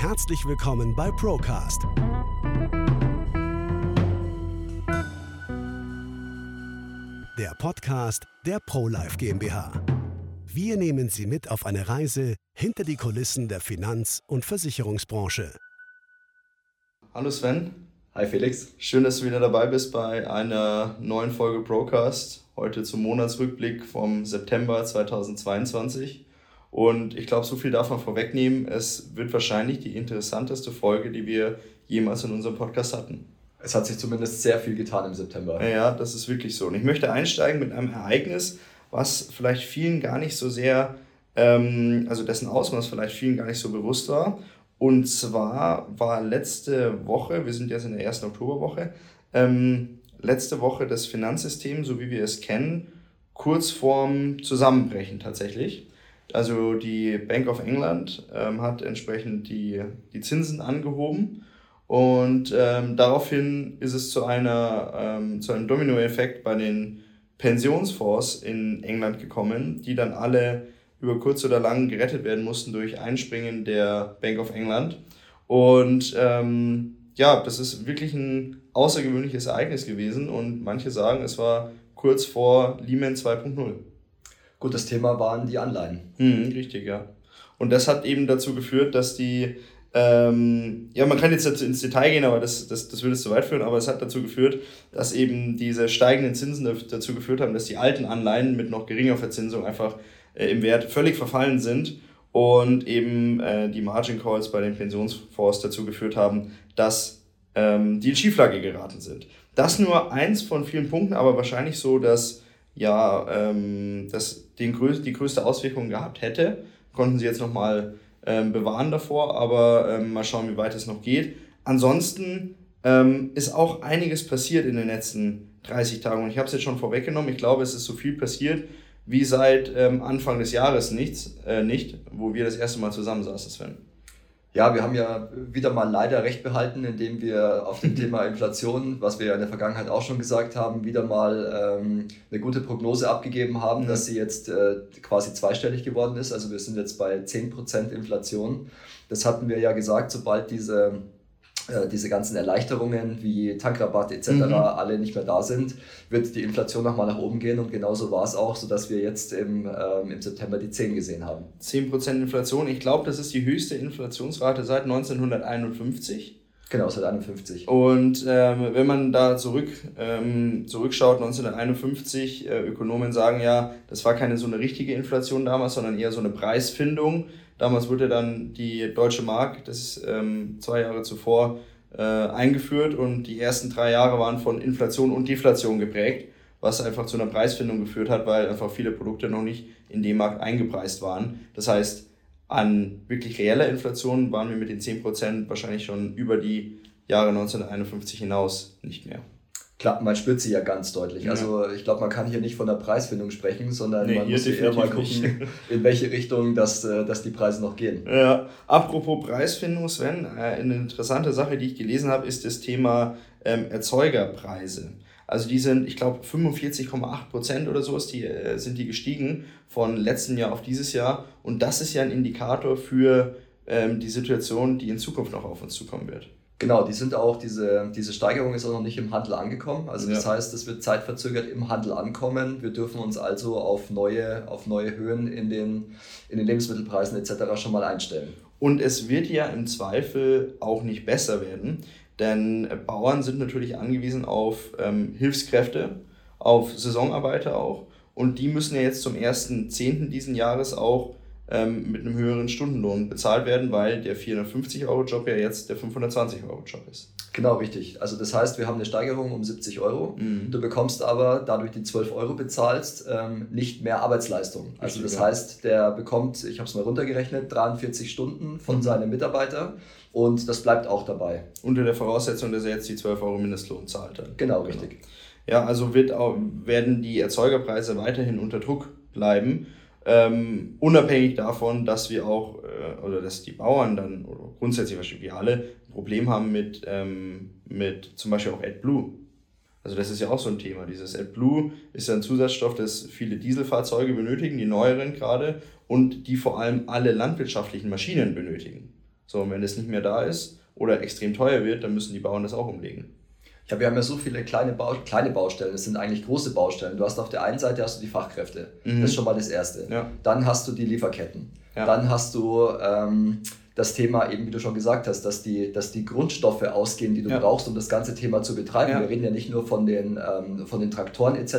Herzlich willkommen bei Procast. Der Podcast der ProLife GmbH. Wir nehmen Sie mit auf eine Reise hinter die Kulissen der Finanz- und Versicherungsbranche. Hallo Sven. Hi Felix. Schön, dass du wieder dabei bist bei einer neuen Folge Procast. Heute zum Monatsrückblick vom September 2022. Und ich glaube, so viel darf man vorwegnehmen. Es wird wahrscheinlich die interessanteste Folge, die wir jemals in unserem Podcast hatten. Es hat sich zumindest sehr viel getan im September. Ja, das ist wirklich so. Und ich möchte einsteigen mit einem Ereignis, was vielleicht vielen gar nicht so sehr, ähm, also dessen Ausmaß vielleicht vielen gar nicht so bewusst war. Und zwar war letzte Woche, wir sind jetzt in der ersten Oktoberwoche, ähm, letzte Woche das Finanzsystem, so wie wir es kennen, kurz vorm Zusammenbrechen tatsächlich. Also die Bank of England ähm, hat entsprechend die, die Zinsen angehoben und ähm, daraufhin ist es zu, einer, ähm, zu einem Dominoeffekt bei den Pensionsfonds in England gekommen, die dann alle über kurz oder lang gerettet werden mussten durch Einspringen der Bank of England. Und ähm, ja, das ist wirklich ein außergewöhnliches Ereignis gewesen und manche sagen, es war kurz vor Lehman 2.0. Gut, das Thema waren die Anleihen. Mhm, richtig, ja. Und das hat eben dazu geführt, dass die, ähm, ja, man kann jetzt ins Detail gehen, aber das, das, das würde es zu weit führen, aber es hat dazu geführt, dass eben diese steigenden Zinsen dazu geführt haben, dass die alten Anleihen mit noch geringer Verzinsung einfach äh, im Wert völlig verfallen sind und eben äh, die Margin Calls bei den Pensionsfonds dazu geführt haben, dass ähm, die in Schieflage geraten sind. Das nur eins von vielen Punkten, aber wahrscheinlich so, dass ja, ähm, das den größ die größte Auswirkung gehabt hätte. Konnten sie jetzt nochmal ähm, bewahren davor, aber ähm, mal schauen, wie weit es noch geht. Ansonsten ähm, ist auch einiges passiert in den letzten 30 Tagen und ich habe es jetzt schon vorweggenommen. Ich glaube, es ist so viel passiert wie seit ähm, Anfang des Jahres nichts, äh, nicht, wo wir das erste Mal zusammensaßen, Sven. Ja, wir haben ja wieder mal leider recht behalten, indem wir auf dem Thema Inflation, was wir ja in der Vergangenheit auch schon gesagt haben, wieder mal ähm, eine gute Prognose abgegeben haben, mhm. dass sie jetzt äh, quasi zweistellig geworden ist. Also wir sind jetzt bei 10% Inflation. Das hatten wir ja gesagt, sobald diese äh, diese ganzen Erleichterungen wie Tankrabatt etc. Mhm. alle nicht mehr da sind, wird die Inflation nochmal nach oben gehen und genauso war es auch, sodass wir jetzt im, ähm, im September die 10 gesehen haben. 10% Inflation, ich glaube, das ist die höchste Inflationsrate seit 1951. Genau, seit 51. Und ähm, wenn man da zurück, ähm, zurückschaut, 1951, äh, Ökonomen sagen ja, das war keine so eine richtige Inflation damals, sondern eher so eine Preisfindung. Damals wurde dann die Deutsche Mark, das ist ähm, zwei Jahre zuvor, äh, eingeführt und die ersten drei Jahre waren von Inflation und Deflation geprägt, was einfach zu einer Preisfindung geführt hat, weil einfach viele Produkte noch nicht in dem Markt eingepreist waren. Das heißt, an wirklich reeller Inflation waren wir mit den 10% wahrscheinlich schon über die Jahre 1951 hinaus nicht mehr. Klar, man spürt sie ja ganz deutlich. Ja. Also ich glaube, man kann hier nicht von der Preisfindung sprechen, sondern nee, man muss eher mal gucken, in welche Richtung dass, äh, dass die Preise noch gehen. Ja, apropos Preisfindung, Sven, äh, eine interessante Sache, die ich gelesen habe, ist das Thema ähm, Erzeugerpreise. Also die sind, ich glaube, 45,8 Prozent oder so ist die, äh, sind die gestiegen von letztem Jahr auf dieses Jahr. Und das ist ja ein Indikator für ähm, die Situation, die in Zukunft noch auf uns zukommen wird. Genau, die sind auch, diese, diese Steigerung ist auch noch nicht im Handel angekommen. Also ja. das heißt, es wird zeitverzögert im Handel ankommen. Wir dürfen uns also auf neue, auf neue Höhen in den, in den Lebensmittelpreisen etc. schon mal einstellen. Und es wird ja im Zweifel auch nicht besser werden, denn Bauern sind natürlich angewiesen auf ähm, Hilfskräfte, auf Saisonarbeiter auch. Und die müssen ja jetzt zum 1.10. diesen Jahres auch ähm, mit einem höheren Stundenlohn bezahlt werden, weil der 450-Euro-Job ja jetzt der 520-Euro-Job ist. Genau, richtig. Also das heißt, wir haben eine Steigerung um 70 Euro. Mhm. Du bekommst aber, dadurch die 12 Euro bezahlst, ähm, nicht mehr Arbeitsleistung. Also das heißt, der bekommt, ich habe es mal runtergerechnet, 43 Stunden von mhm. seinem Mitarbeiter und das bleibt auch dabei. Unter der Voraussetzung, dass er jetzt die 12 Euro Mindestlohn zahlt. Dann. Genau, richtig. Genau. Ja, also wird auch, werden die Erzeugerpreise weiterhin unter Druck bleiben. Ähm, unabhängig davon, dass wir auch, äh, oder dass die Bauern dann, oder grundsätzlich wahrscheinlich wir alle, ein Problem haben mit, ähm, mit zum Beispiel auch AdBlue. Also das ist ja auch so ein Thema. Dieses AdBlue ist ja ein Zusatzstoff, das viele Dieselfahrzeuge benötigen, die neueren gerade, und die vor allem alle landwirtschaftlichen Maschinen benötigen. So, und wenn es nicht mehr da ist oder extrem teuer wird, dann müssen die Bauern das auch umlegen. Ja, wir haben ja so viele kleine, Bau kleine Baustellen, das sind eigentlich große Baustellen. Du hast auf der einen Seite hast du die Fachkräfte, mhm. das ist schon mal das Erste. Ja. Dann hast du die Lieferketten. Ja. Dann hast du ähm, das Thema, eben wie du schon gesagt hast, dass die, dass die Grundstoffe ausgehen, die du ja. brauchst, um das ganze Thema zu betreiben. Ja. Wir reden ja nicht nur von den, ähm, von den Traktoren etc.,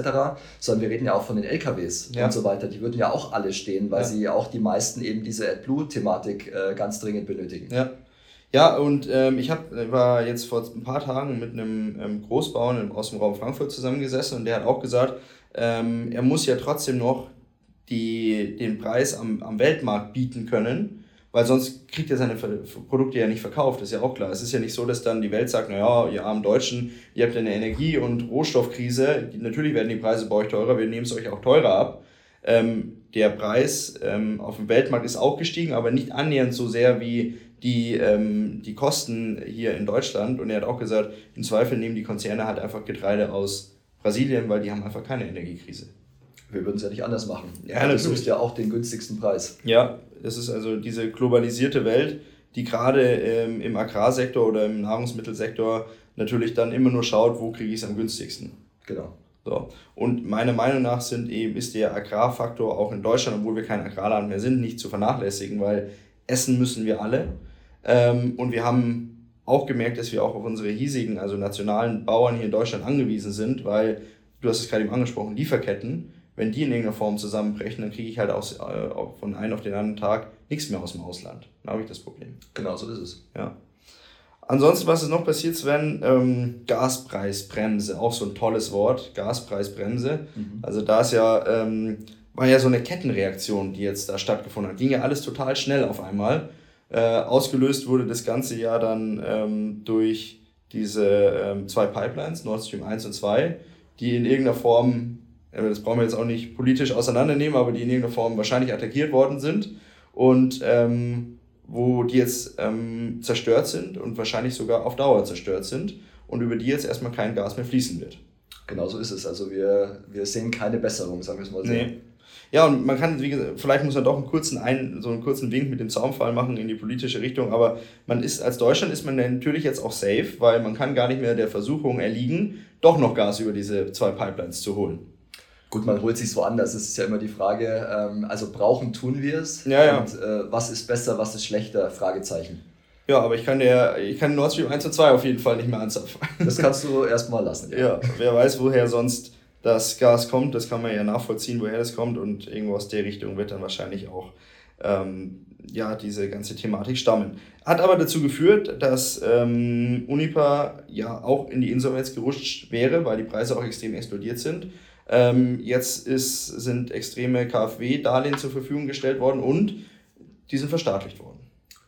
sondern wir reden ja auch von den LKWs ja. und so weiter. Die würden ja auch alle stehen, weil sie auch die meisten eben diese AdBlue-Thematik äh, ganz dringend benötigen. Ja. Und ähm, ich hab, war jetzt vor ein paar Tagen mit einem ähm, Großbauern aus dem Raum Frankfurt zusammengesessen und der hat auch gesagt, ähm, er muss ja trotzdem noch die, den Preis am, am Weltmarkt bieten können, weil sonst kriegt er seine Produkte ja nicht verkauft, ist ja auch klar. Es ist ja nicht so, dass dann die Welt sagt, naja, ihr armen Deutschen, ihr habt eine Energie- und Rohstoffkrise, natürlich werden die Preise bei euch teurer, wir nehmen es euch auch teurer ab. Ähm, der Preis ähm, auf dem Weltmarkt ist auch gestiegen, aber nicht annähernd so sehr wie die, ähm, die Kosten hier in Deutschland. Und er hat auch gesagt, im Zweifel nehmen die Konzerne halt einfach Getreide aus Brasilien, weil die haben einfach keine Energiekrise. Wir würden es ja nicht anders machen. Ja, du suchst ja auch den günstigsten Preis. Ja, das ist also diese globalisierte Welt, die gerade ähm, im Agrarsektor oder im Nahrungsmittelsektor natürlich dann immer nur schaut, wo kriege ich es am günstigsten. Genau. So. Und meiner Meinung nach sind eben, ist der Agrarfaktor auch in Deutschland, obwohl wir kein Agrarland mehr sind, nicht zu vernachlässigen, weil essen müssen wir alle. Ähm, und wir haben auch gemerkt, dass wir auch auf unsere hiesigen, also nationalen Bauern hier in Deutschland angewiesen sind, weil, du hast es gerade eben angesprochen, Lieferketten, wenn die in irgendeiner Form zusammenbrechen, dann kriege ich halt aus, äh, von einem auf den anderen Tag nichts mehr aus dem Ausland. Da habe ich das Problem. Genau so ist es. Ja. Ansonsten, was ist noch passiert, Sven? Ähm, Gaspreisbremse, auch so ein tolles Wort, Gaspreisbremse. Mhm. Also da ist ja, ähm, war ja so eine Kettenreaktion, die jetzt da stattgefunden hat. Ging ja alles total schnell auf einmal. Äh, ausgelöst wurde das ganze Jahr dann ähm, durch diese ähm, zwei Pipelines, Nord Stream 1 und 2, die in irgendeiner Form, äh, das brauchen wir jetzt auch nicht politisch auseinandernehmen, aber die in irgendeiner Form wahrscheinlich attackiert worden sind und ähm, wo die jetzt ähm, zerstört sind und wahrscheinlich sogar auf Dauer zerstört sind und über die jetzt erstmal kein Gas mehr fließen wird. Genau so ist es. Also wir, wir sehen keine Besserung, sagen wir es mal so. Nee. Ja, und man kann, wie gesagt, vielleicht muss man doch einen kurzen, ein, so einen kurzen Wink mit dem Zaumfall machen in die politische Richtung, aber man ist, als Deutschland ist man natürlich jetzt auch safe, weil man kann gar nicht mehr der Versuchung erliegen, doch noch Gas über diese zwei Pipelines zu holen. Gut, man holt sich woanders. Es ist ja immer die Frage, ähm, also brauchen tun wir es. Ja, ja. Und äh, was ist besser, was ist schlechter? Fragezeichen. Ja, aber ich kann der, ich kann Nord Stream 1 und 2 auf jeden Fall nicht mehr anzapfen. Das kannst du erstmal lassen. Ja. ja, wer weiß, woher sonst das Gas kommt, das kann man ja nachvollziehen, woher das kommt und irgendwo aus der Richtung wird dann wahrscheinlich auch ähm, ja, diese ganze Thematik stammen. Hat aber dazu geführt, dass ähm, Unipa ja auch in die Insolvenz gerutscht wäre, weil die Preise auch extrem explodiert sind. Ähm, jetzt ist, sind extreme KfW-Darlehen zur Verfügung gestellt worden und die sind verstaatlicht worden.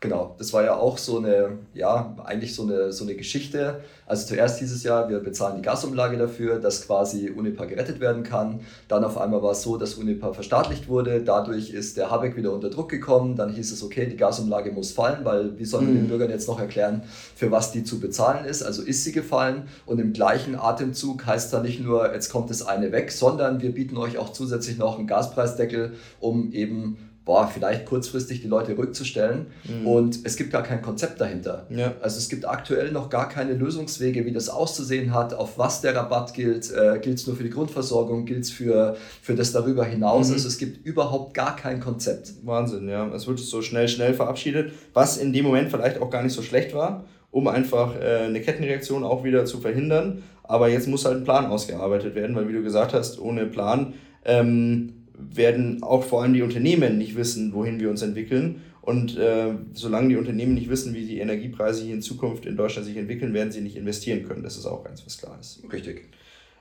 Genau, das war ja auch so eine, ja, eigentlich so eine, so eine Geschichte. Also zuerst hieß es ja, wir bezahlen die Gasumlage dafür, dass quasi Unipa gerettet werden kann. Dann auf einmal war es so, dass Unipa verstaatlicht wurde. Dadurch ist der Habeck wieder unter Druck gekommen. Dann hieß es, okay, die Gasumlage muss fallen, weil wie sollen wir mhm. den Bürgern jetzt noch erklären, für was die zu bezahlen ist? Also ist sie gefallen. Und im gleichen Atemzug heißt dann nicht nur, jetzt kommt das eine weg, sondern wir bieten euch auch zusätzlich noch einen Gaspreisdeckel, um eben boah, vielleicht kurzfristig die Leute rückzustellen. Mhm. Und es gibt gar kein Konzept dahinter. Ja. Also es gibt aktuell noch gar keine Lösungswege, wie das auszusehen hat, auf was der Rabatt gilt. Äh, gilt es nur für die Grundversorgung, gilt es für, für das darüber hinaus. Mhm. Also es gibt überhaupt gar kein Konzept. Wahnsinn, ja. Es wird so schnell, schnell verabschiedet, was in dem Moment vielleicht auch gar nicht so schlecht war, um einfach äh, eine Kettenreaktion auch wieder zu verhindern. Aber jetzt muss halt ein Plan ausgearbeitet werden, weil wie du gesagt hast, ohne Plan ähm, werden auch vor allem die Unternehmen nicht wissen, wohin wir uns entwickeln. Und äh, solange die Unternehmen nicht wissen, wie die Energiepreise hier in Zukunft in Deutschland sich entwickeln, werden sie nicht investieren können. Das ist auch ganz was klar ist. Richtig.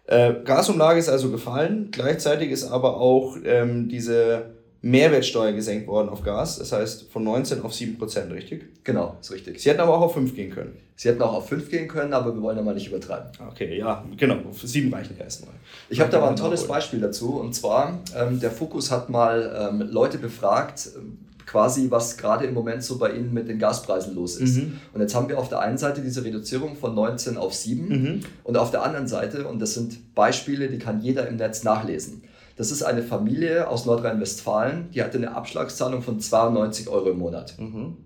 Äh, Gasumlage ist also gefallen. Gleichzeitig ist aber auch ähm, diese Mehrwertsteuer gesenkt worden auf Gas. Das heißt von 19 auf 7 Prozent, richtig? Genau, ist richtig. Sie hätten aber auch auf 5 gehen können. Sie hätten auch auf 5 gehen können, aber wir wollen ja mal nicht übertreiben. Okay, ja, genau. Auf 7 reichen ja erstmal. Ich habe da mal ein tolles Beispiel dazu. Und zwar, ähm, der Fokus hat mal ähm, Leute befragt, quasi, was gerade im Moment so bei Ihnen mit den Gaspreisen los ist. Mhm. Und jetzt haben wir auf der einen Seite diese Reduzierung von 19 auf 7 mhm. und auf der anderen Seite, und das sind Beispiele, die kann jeder im Netz nachlesen, das ist eine Familie aus Nordrhein-Westfalen, die hatte eine Abschlagszahlung von 92 Euro im Monat. Mhm.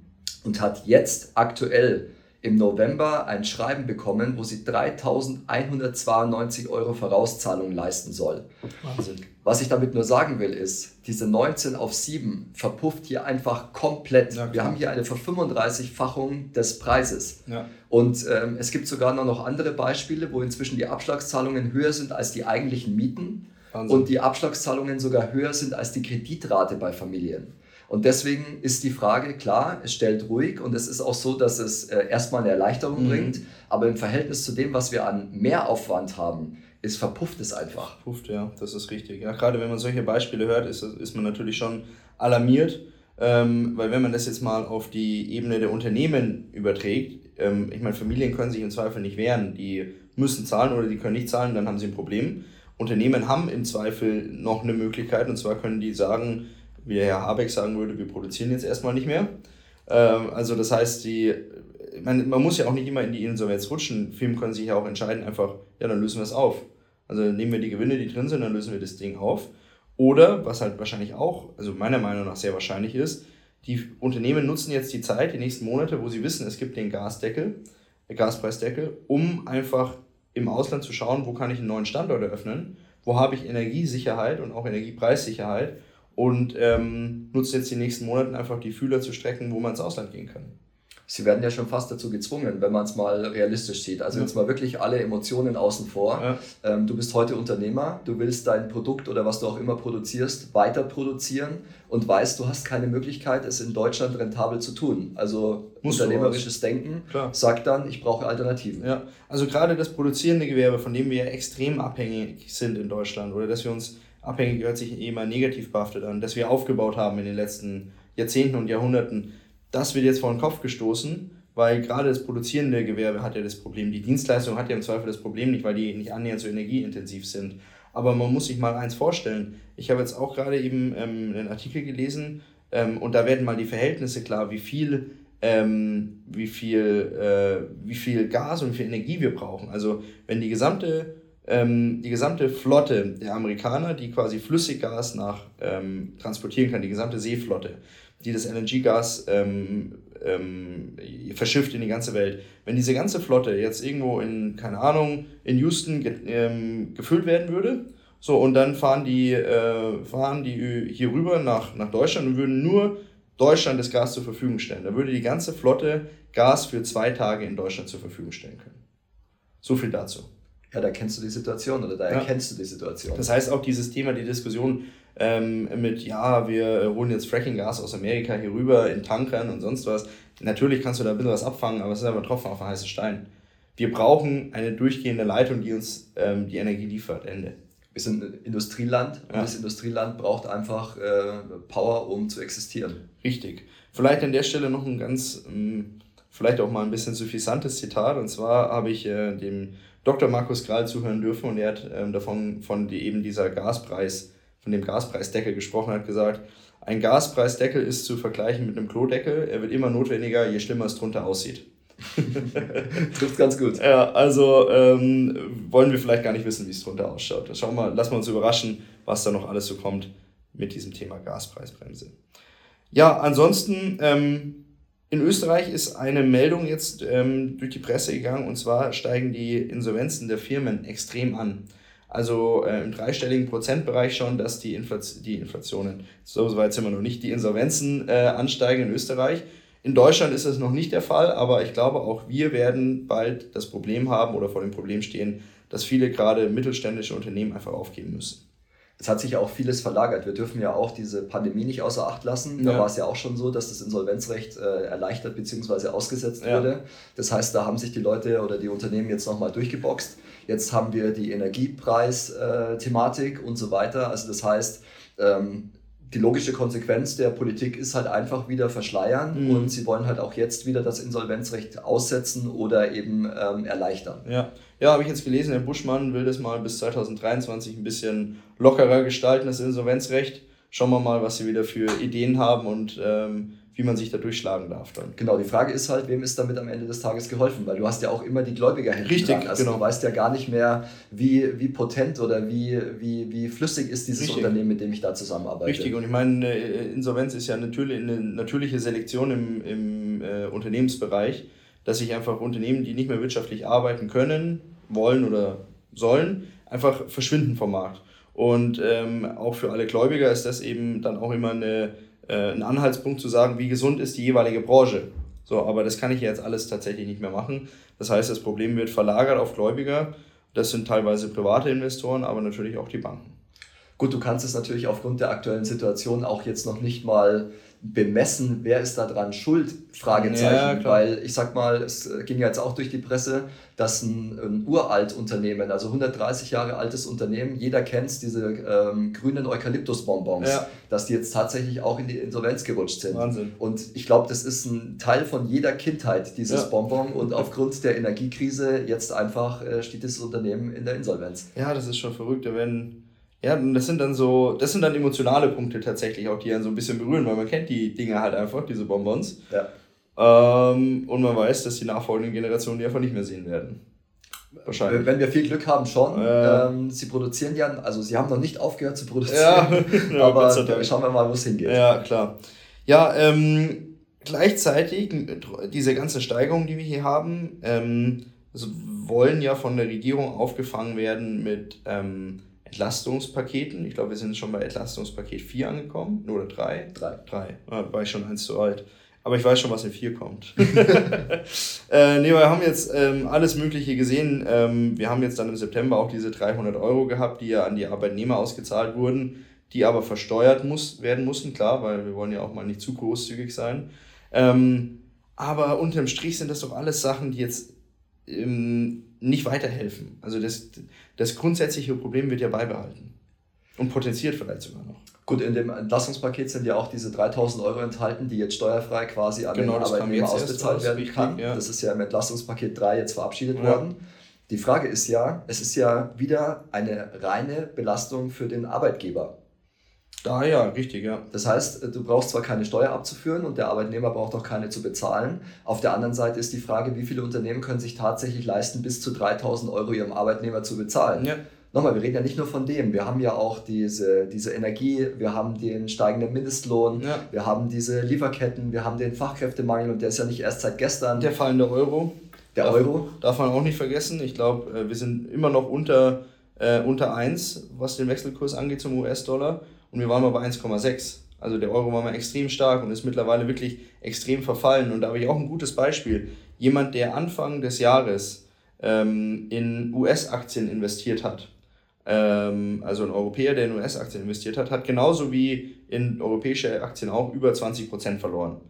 und hat jetzt aktuell im November ein Schreiben bekommen, wo sie 3.192 Euro Vorauszahlung leisten soll. Wahnsinn. Was ich damit nur sagen will, ist, diese 19 auf 7 verpufft hier einfach komplett. Ja, Wir haben hier eine Ver35-fachung des Preises. Ja. Und ähm, es gibt sogar noch andere Beispiele, wo inzwischen die Abschlagszahlungen höher sind als die eigentlichen Mieten Wahnsinn. und die Abschlagszahlungen sogar höher sind als die Kreditrate bei Familien. Und deswegen ist die Frage klar, es stellt ruhig und es ist auch so, dass es äh, erstmal eine Erleichterung mhm. bringt, aber im Verhältnis zu dem, was wir an Mehraufwand haben, ist verpufft es einfach. Verpufft, ja, das ist richtig. Ja, gerade wenn man solche Beispiele hört, ist, ist man natürlich schon alarmiert, ähm, weil wenn man das jetzt mal auf die Ebene der Unternehmen überträgt, ähm, ich meine, Familien können sich im Zweifel nicht wehren, die müssen zahlen oder die können nicht zahlen, dann haben sie ein Problem. Unternehmen haben im Zweifel noch eine Möglichkeit und zwar können die sagen, wie Herr Habeck sagen würde, wir produzieren jetzt erstmal nicht mehr. Ähm, also das heißt, die, man, man muss ja auch nicht immer in die Insolvenz rutschen. Firmen können sich ja auch entscheiden, einfach, ja, dann lösen wir es auf. Also nehmen wir die Gewinne, die drin sind, dann lösen wir das Ding auf. Oder, was halt wahrscheinlich auch, also meiner Meinung nach sehr wahrscheinlich ist, die Unternehmen nutzen jetzt die Zeit, die nächsten Monate, wo sie wissen, es gibt den Gasdeckel, den Gaspreisdeckel, um einfach im Ausland zu schauen, wo kann ich einen neuen Standort eröffnen, wo habe ich Energiesicherheit und auch Energiepreissicherheit und ähm, nutzt jetzt die nächsten Monate einfach die Fühler zu strecken, wo man ins Ausland gehen kann. Sie werden ja schon fast dazu gezwungen, wenn man es mal realistisch sieht. Also ja. jetzt mal wirklich alle Emotionen außen vor. Ja. Ähm, du bist heute Unternehmer, du willst dein Produkt oder was du auch immer produzierst, weiter produzieren und weißt, du hast keine Möglichkeit, es in Deutschland rentabel zu tun. Also Muss unternehmerisches Denken Klar. sagt dann, ich brauche Alternativen. Ja, also gerade das produzierende Gewerbe, von dem wir ja extrem abhängig sind in Deutschland oder dass wir uns abhängig hört sich eh immer negativ behaftet an, dass wir aufgebaut haben in den letzten Jahrzehnten und Jahrhunderten, das wird jetzt vor den Kopf gestoßen, weil gerade das produzierende Gewerbe hat ja das Problem. Die Dienstleistung hat ja im Zweifel das Problem nicht, weil die nicht annähernd so energieintensiv sind. Aber man muss sich mal eins vorstellen. Ich habe jetzt auch gerade eben ähm, einen Artikel gelesen ähm, und da werden mal die Verhältnisse klar, wie viel, ähm, wie, viel, äh, wie viel Gas und wie viel Energie wir brauchen. Also wenn die gesamte ähm, die gesamte Flotte der Amerikaner, die quasi Flüssiggas nach ähm, transportieren kann, die gesamte Seeflotte, die das LNG-Gas ähm, ähm, verschifft in die ganze Welt. Wenn diese ganze Flotte jetzt irgendwo in, keine Ahnung, in Houston ge ähm, gefüllt werden würde, so und dann fahren die, äh, fahren die hier rüber nach, nach Deutschland und würden nur Deutschland das Gas zur Verfügung stellen. Da würde die ganze Flotte Gas für zwei Tage in Deutschland zur Verfügung stellen können. So viel dazu ja, da kennst du die Situation oder da ja. erkennst du die Situation. Das heißt auch dieses Thema, die Diskussion ähm, mit, ja, wir holen jetzt Fracking-Gas aus Amerika hier rüber in Tankern und sonst was. Natürlich kannst du da ein bisschen was abfangen, aber es ist aber Tropfen auf einen heißen Stein. Wir brauchen eine durchgehende Leitung, die uns ähm, die Energie liefert. Ende. Wir sind ein Industrieland und ja. das Industrieland braucht einfach äh, Power, um zu existieren. Richtig. Vielleicht an der Stelle noch ein ganz, ähm, vielleicht auch mal ein bisschen suffisantes Zitat. Und zwar habe ich äh, dem Dr. Markus Grahl zuhören dürfen und er hat ähm, davon von die, eben dieser Gaspreis, von dem Gaspreisdeckel gesprochen, hat gesagt, ein Gaspreisdeckel ist zu vergleichen mit einem Klodeckel. Er wird immer notwendiger, je schlimmer es drunter aussieht. Trifft ganz gut. Ja, also ähm, wollen wir vielleicht gar nicht wissen, wie es drunter ausschaut. Schauen wir mal, lassen wir uns überraschen, was da noch alles so kommt mit diesem Thema Gaspreisbremse. Ja, ansonsten ähm, in Österreich ist eine Meldung jetzt ähm, durch die Presse gegangen und zwar steigen die Insolvenzen der Firmen extrem an. Also äh, im dreistelligen Prozentbereich schon, dass die, Inflation, die Inflationen, so weit sind wir noch nicht, die Insolvenzen äh, ansteigen in Österreich. In Deutschland ist das noch nicht der Fall, aber ich glaube, auch wir werden bald das Problem haben oder vor dem Problem stehen, dass viele gerade mittelständische Unternehmen einfach aufgeben müssen. Es hat sich auch vieles verlagert. Wir dürfen ja auch diese Pandemie nicht außer Acht lassen. Da ja. war es ja auch schon so, dass das Insolvenzrecht äh, erleichtert bzw. ausgesetzt ja. wurde. Das heißt, da haben sich die Leute oder die Unternehmen jetzt nochmal durchgeboxt. Jetzt haben wir die Energiepreis-Thematik und so weiter. Also das heißt, ähm, die logische Konsequenz der Politik ist halt einfach wieder verschleiern mhm. und sie wollen halt auch jetzt wieder das Insolvenzrecht aussetzen oder eben ähm, erleichtern. Ja, ja habe ich jetzt gelesen, Herr Buschmann will das mal bis 2023 ein bisschen lockerer gestalten, das Insolvenzrecht. Schauen wir mal, was sie wieder für Ideen haben und ähm, wie man sich da durchschlagen darf dann. Genau, die Frage ist halt, wem ist damit am Ende des Tages geholfen? Weil du hast ja auch immer die Gläubiger hinten Richtig, dran. Also genau. du weißt ja gar nicht mehr, wie, wie potent oder wie, wie, wie flüssig ist dieses Richtig. Unternehmen, mit dem ich da zusammenarbeite. Richtig, und ich meine, Insolvenz ist ja natürlich eine natürliche Selektion im, im im äh, Unternehmensbereich, dass sich einfach Unternehmen, die nicht mehr wirtschaftlich arbeiten können, wollen oder sollen, einfach verschwinden vom Markt. Und ähm, auch für alle Gläubiger ist das eben dann auch immer eine, äh, ein Anhaltspunkt zu sagen, wie gesund ist die jeweilige Branche. So, aber das kann ich jetzt alles tatsächlich nicht mehr machen. Das heißt, das Problem wird verlagert auf Gläubiger. Das sind teilweise private Investoren, aber natürlich auch die Banken. Gut, du kannst es natürlich aufgrund der aktuellen Situation auch jetzt noch nicht mal bemessen, wer ist da dran schuld, Fragezeichen, ja, weil ich sag mal, es ging jetzt auch durch die Presse, dass ein, ein uralt Unternehmen, also 130 Jahre altes Unternehmen, jeder kennt diese ähm, grünen Eukalyptusbonbons, ja. dass die jetzt tatsächlich auch in die Insolvenz gerutscht sind. Wahnsinn. Und ich glaube, das ist ein Teil von jeder Kindheit, dieses ja. Bonbon und aufgrund der Energiekrise jetzt einfach äh, steht das Unternehmen in der Insolvenz. Ja, das ist schon verrückt, da werden ja, und das sind dann so, das sind dann emotionale Punkte tatsächlich auch, die einen so ein bisschen berühren, weil man kennt die Dinge halt einfach, diese Bonbons. Ja. Ähm, und man weiß, dass die nachfolgenden Generationen die einfach nicht mehr sehen werden. Wahrscheinlich. Wenn wir viel Glück haben, schon. Äh. Ähm, sie produzieren ja, also sie haben noch nicht aufgehört zu produzieren. Ja, aber schauen wir mal, wo es hingeht. Ja, klar. Ja, ähm, gleichzeitig, diese ganze Steigerung, die wir hier haben, ähm, also wollen ja von der Regierung aufgefangen werden mit ähm, Entlastungspaketen. Ich glaube, wir sind schon bei Entlastungspaket 4 angekommen. Oder 3? 3. 3. Da war ich schon eins zu alt. Aber ich weiß schon, was in 4 kommt. äh, nee, wir haben jetzt ähm, alles Mögliche gesehen. Ähm, wir haben jetzt dann im September auch diese 300 Euro gehabt, die ja an die Arbeitnehmer ausgezahlt wurden, die aber versteuert muss, werden mussten, klar, weil wir wollen ja auch mal nicht zu großzügig sein. Ähm, aber unterm Strich sind das doch alles Sachen, die jetzt ähm, nicht weiterhelfen. Also das, das grundsätzliche Problem wird ja beibehalten und potenziert vielleicht sogar noch. Gut, in dem Entlastungspaket sind ja auch diese 3000 Euro enthalten, die jetzt steuerfrei quasi an genau, den Arbeitnehmer ausbezahlt werden richtig, kann. Ja. Das ist ja im Entlastungspaket 3 jetzt verabschiedet ja. worden. Die Frage ist ja, es ist ja wieder eine reine Belastung für den Arbeitgeber. Ah ja, richtig, ja. Das heißt, du brauchst zwar keine Steuer abzuführen und der Arbeitnehmer braucht auch keine zu bezahlen. Auf der anderen Seite ist die Frage, wie viele Unternehmen können sich tatsächlich leisten, bis zu 3000 Euro ihrem Arbeitnehmer zu bezahlen. Ja. Nochmal, wir reden ja nicht nur von dem. Wir haben ja auch diese, diese Energie, wir haben den steigenden Mindestlohn, ja. wir haben diese Lieferketten, wir haben den Fachkräftemangel und der ist ja nicht erst seit gestern. Der fallende Euro. Der darf, Euro. Darf man auch nicht vergessen. Ich glaube, äh, wir sind immer noch unter, äh, unter 1, was den Wechselkurs angeht zum US-Dollar und wir waren mal bei 1,6. Also der Euro war mal extrem stark und ist mittlerweile wirklich extrem verfallen. Und da habe ich auch ein gutes Beispiel. Jemand, der Anfang des Jahres ähm, in US-Aktien investiert hat, ähm, also ein Europäer, der in US-Aktien investiert hat, hat genauso wie in europäische Aktien auch über 20% verloren.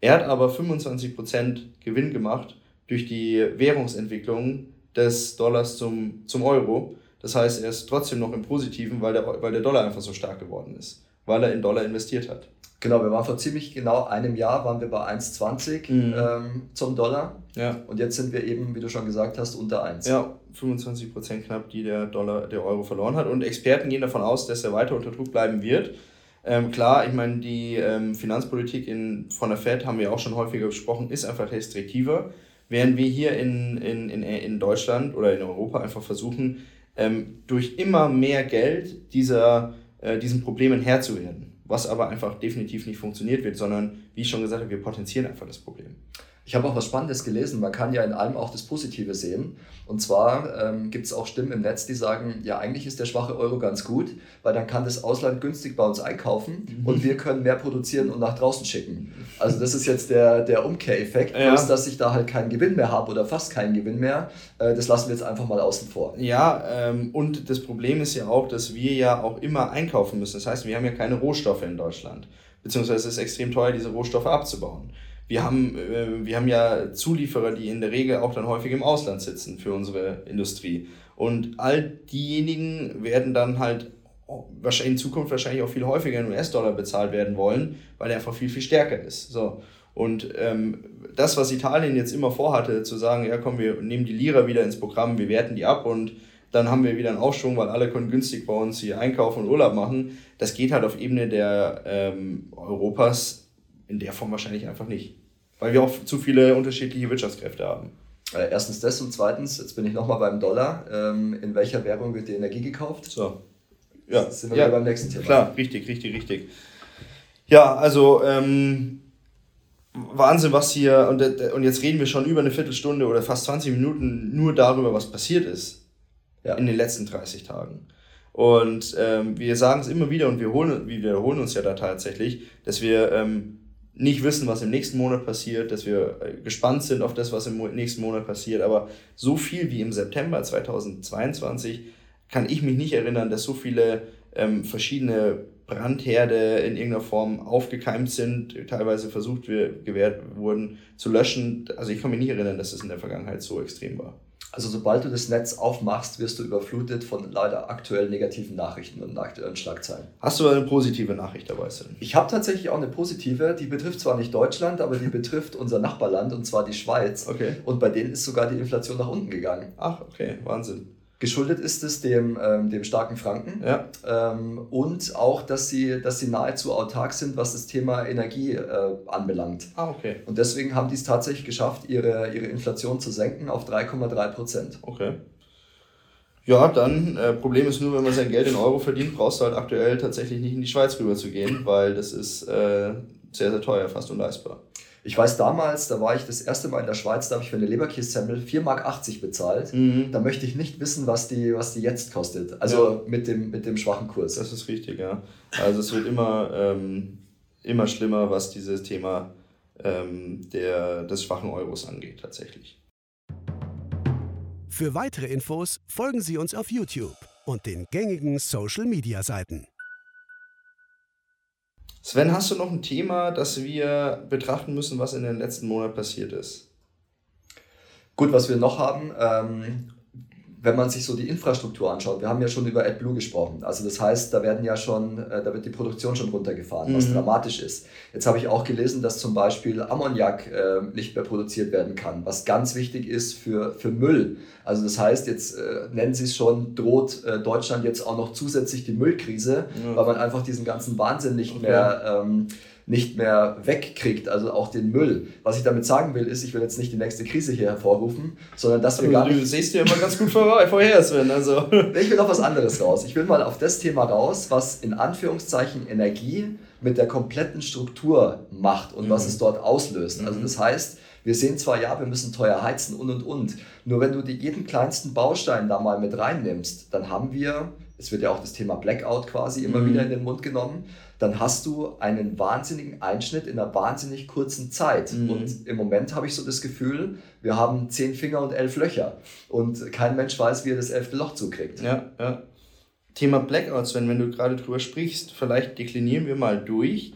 Er hat aber 25% Gewinn gemacht durch die Währungsentwicklung des Dollars zum, zum Euro. Das heißt, er ist trotzdem noch im Positiven, weil der, weil der Dollar einfach so stark geworden ist, weil er in Dollar investiert hat. Genau, wir waren vor ziemlich genau einem Jahr, waren wir bei 1,20 mhm. ähm, zum Dollar. Ja. Und jetzt sind wir eben, wie du schon gesagt hast, unter 1. Ja, 25 Prozent knapp, die der Dollar, der Euro verloren hat. Und Experten gehen davon aus, dass er weiter unter Druck bleiben wird. Ähm, klar, ich meine, die ähm, Finanzpolitik in, von der Fed, haben wir auch schon häufiger besprochen, ist einfach restriktiver. Während wir hier in, in, in, in Deutschland oder in Europa einfach versuchen, ähm, durch immer mehr Geld dieser, äh, diesen Problemen Herr zu werden. Was aber einfach definitiv nicht funktioniert wird, sondern, wie ich schon gesagt habe, wir potenzieren einfach das Problem. Ich habe auch was Spannendes gelesen. Man kann ja in allem auch das Positive sehen. Und zwar ähm, gibt es auch Stimmen im Netz, die sagen, ja, eigentlich ist der schwache Euro ganz gut, weil dann kann das Ausland günstig bei uns einkaufen mhm. und wir können mehr produzieren und nach draußen schicken. Also das ist jetzt der, der Umkehreffekt, ja. bloß dass ich da halt keinen Gewinn mehr habe oder fast keinen Gewinn mehr. Äh, das lassen wir jetzt einfach mal außen vor. Ja, ähm, und das Problem ist ja auch, dass wir ja auch immer einkaufen müssen. Das heißt, wir haben ja keine Rohstoffe in Deutschland. Beziehungsweise es ist extrem teuer, diese Rohstoffe abzubauen wir haben, äh, wir haben ja Zulieferer, die in der Regel auch dann häufig im Ausland sitzen für unsere Industrie. Und all diejenigen werden dann halt in Zukunft wahrscheinlich auch viel häufiger in US-Dollar bezahlt werden wollen, weil er einfach viel, viel stärker ist. So. Und ähm, das, was Italien jetzt immer vorhatte, zu sagen, ja komm, wir nehmen die Lira wieder ins Programm, wir werten die ab und dann haben wir wieder einen Aufschwung, weil alle können günstig bei uns hier einkaufen und Urlaub machen. Das geht halt auf Ebene der ähm, Europas in der Form wahrscheinlich einfach nicht weil wir auch zu viele unterschiedliche Wirtschaftskräfte haben. Äh, erstens das und zweitens, jetzt bin ich nochmal beim Dollar. Ähm, in welcher Währung wird die Energie gekauft? So. Ja, sind wir ja, beim nächsten Thema. Klar, richtig, richtig, richtig. Ja, also ähm, Wahnsinn, was hier, und, und jetzt reden wir schon über eine Viertelstunde oder fast 20 Minuten nur darüber, was passiert ist ja. in den letzten 30 Tagen. Und ähm, wir sagen es immer wieder und wir, holen, wir wiederholen uns ja da tatsächlich, dass wir ähm, nicht wissen, was im nächsten Monat passiert, dass wir äh, gespannt sind auf das, was im nächsten Monat passiert. Aber so viel wie im September 2022 kann ich mich nicht erinnern, dass so viele ähm, verschiedene Brandherde in irgendeiner Form aufgekeimt sind, teilweise versucht wir, gewährt wurden zu löschen. Also ich kann mich nicht erinnern, dass es in der Vergangenheit so extrem war. Also sobald du das Netz aufmachst, wirst du überflutet von leider aktuell negativen Nachrichten und aktuellen Schlagzeilen. Hast du eine positive Nachricht dabei? Ich habe tatsächlich auch eine positive, die betrifft zwar nicht Deutschland, aber die betrifft unser Nachbarland und zwar die Schweiz. Okay. Und bei denen ist sogar die Inflation nach unten gegangen. Ach, okay, Wahnsinn. Geschuldet ist es dem, ähm, dem starken Franken ja. ähm, und auch, dass sie, dass sie nahezu autark sind, was das Thema Energie äh, anbelangt. Ah, okay. Und deswegen haben die es tatsächlich geschafft, ihre, ihre Inflation zu senken auf 3,3 Prozent. Okay. Ja, dann, äh, Problem ist nur, wenn man sein Geld in Euro verdient, brauchst du halt aktuell tatsächlich nicht in die Schweiz rüber zu gehen, weil das ist äh, sehr, sehr teuer, fast unleistbar. Ich weiß damals, da war ich das erste Mal in der Schweiz, da habe ich für eine Leberkässemmel 4,80 Mark bezahlt. Mhm. Da möchte ich nicht wissen, was die, was die jetzt kostet. Also ja. mit, dem, mit dem schwachen Kurs. Das ist richtig, ja. Also es wird immer, ähm, immer schlimmer, was dieses Thema ähm, der, des schwachen Euros angeht, tatsächlich. Für weitere Infos folgen Sie uns auf YouTube und den gängigen Social-Media-Seiten. Sven, hast du noch ein Thema, das wir betrachten müssen, was in den letzten Monaten passiert ist? Gut, was wir noch haben, ähm, wenn man sich so die Infrastruktur anschaut, wir haben ja schon über AdBlue gesprochen. Also das heißt, da werden ja schon, äh, da wird die Produktion schon runtergefahren, mhm. was dramatisch ist. Jetzt habe ich auch gelesen, dass zum Beispiel Ammoniak äh, nicht mehr produziert werden kann, was ganz wichtig ist für, für Müll. Also das heißt, jetzt äh, nennen Sie es schon, droht äh, Deutschland jetzt auch noch zusätzlich die Müllkrise, mhm. weil man einfach diesen ganzen Wahnsinn nicht okay. mehr ähm, nicht mehr wegkriegt, also auch den Müll. Was ich damit sagen will, ist, ich will jetzt nicht die nächste Krise hier hervorrufen, sondern dass wir also, gar nicht... Du siehst ja immer ganz gut vorher, Sven. Also. Ich will auf was anderes raus. Ich will mal auf das Thema raus, was in Anführungszeichen Energie mit der kompletten Struktur macht und mhm. was es dort auslöst. Also mhm. das heißt, wir sehen zwar, ja, wir müssen teuer heizen und und und. Nur wenn du die, jeden kleinsten Baustein da mal mit reinnimmst, dann haben wir, es wird ja auch das Thema Blackout quasi immer mhm. wieder in den Mund genommen, dann hast du einen wahnsinnigen Einschnitt in einer wahnsinnig kurzen Zeit. Mhm. Und im Moment habe ich so das Gefühl, wir haben zehn Finger und elf Löcher. Und kein Mensch weiß, wie er das elfte Loch zukriegt. Ja, ja. Thema Blackouts, wenn, wenn du gerade drüber sprichst, vielleicht deklinieren wir mal durch.